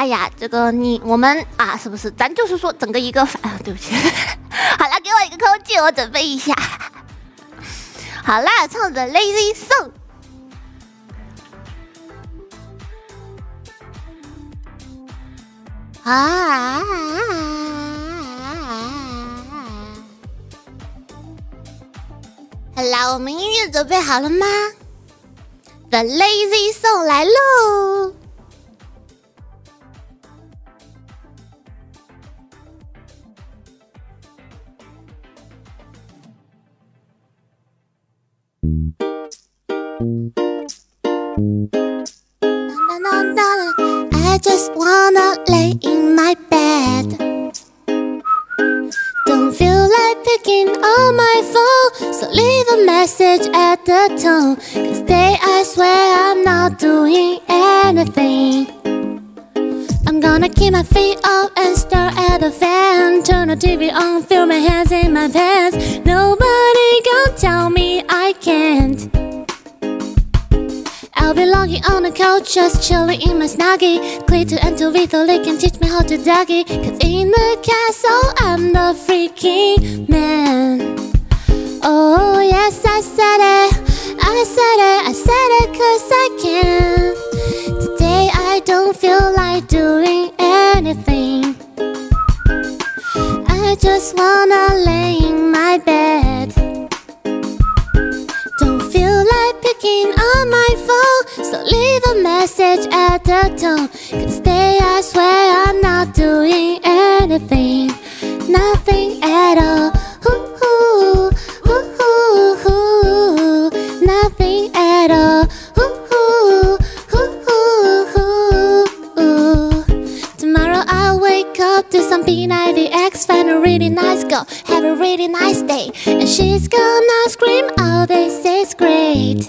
哎呀，这个你我们啊，是不是？咱就是说整个一个反，对不起。好了，给我一个空气，我准备一下。好啦，唱着 Lazy Song。啊！好啦，我们音乐准备好了吗？The Lazy Song 来喽！I just wanna lay in my bed. Don't feel like picking up my phone, so leave a message at the tone. Cause today I swear I'm not doing anything. I'm gonna keep my feet up and stare at the fan. Turn the TV on, feel my hands in my pants. Nobody gonna tell me I I'll be lying on the couch, just chilling in my snuggie. Click to enter with so they can teach me how to doggy. Cause in the castle, I'm the freaking man. Oh, yes, I said it. I said it, I said it cause I can. Today, I don't feel like doing anything. I just wanna lay phone, so leave a message at the tone. Cause today I swear I'm not doing anything, nothing at all. Nothing at all. Tomorrow I'll wake up to some P90X, find a really nice girl, have a really nice day, and she's gonna scream, "Oh, this is great!"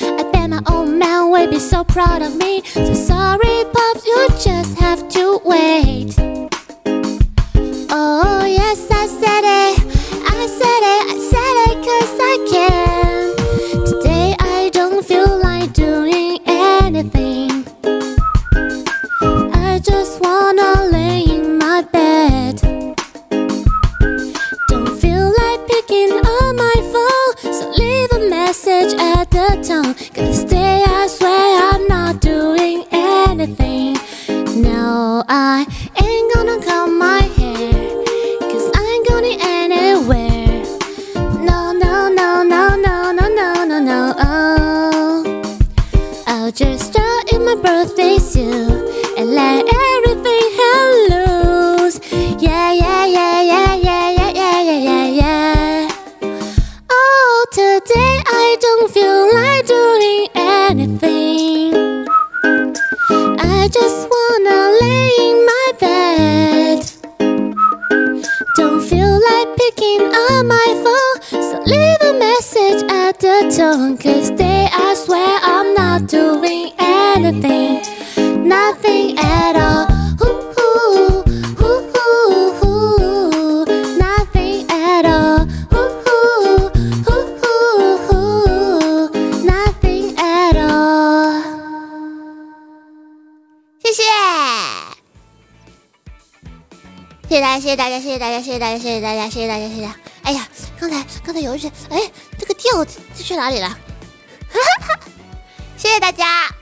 I bet my old man will be so proud of me. So sorry, pops, you just have to wait. Tone. Cause today I swear I'm not doing anything. No, I ain't gonna comb my hair, cause I ain't going anywhere. No, no, no, no, no, no, no, no, no, oh. I'll just start in my birthday suit and let just wanna lay in my bed. Don't feel like picking up my phone, so leave a message at the tone. Cause today I swear I'm not doing anything, nothing at all. 谢谢大家，谢谢大家，谢谢大家，谢谢大家，谢谢大家，谢谢大家，谢谢。哎呀，刚才刚才有一句，哎，这个调子去哪里了？谢谢大家。